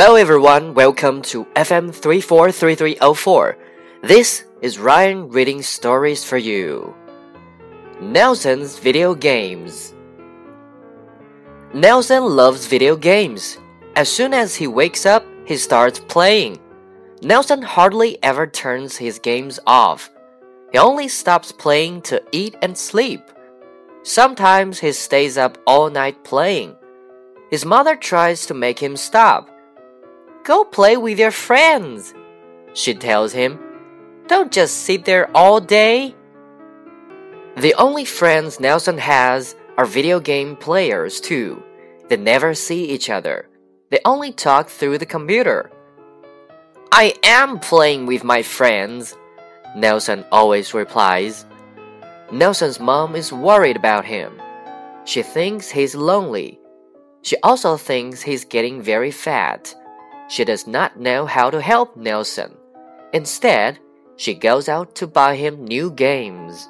Hello everyone, welcome to FM 343304. This is Ryan reading stories for you. Nelson's Video Games Nelson loves video games. As soon as he wakes up, he starts playing. Nelson hardly ever turns his games off. He only stops playing to eat and sleep. Sometimes he stays up all night playing. His mother tries to make him stop. Go play with your friends, she tells him. Don't just sit there all day. The only friends Nelson has are video game players, too. They never see each other, they only talk through the computer. I am playing with my friends, Nelson always replies. Nelson's mom is worried about him. She thinks he's lonely. She also thinks he's getting very fat. She does not know how to help Nelson. Instead, she goes out to buy him new games.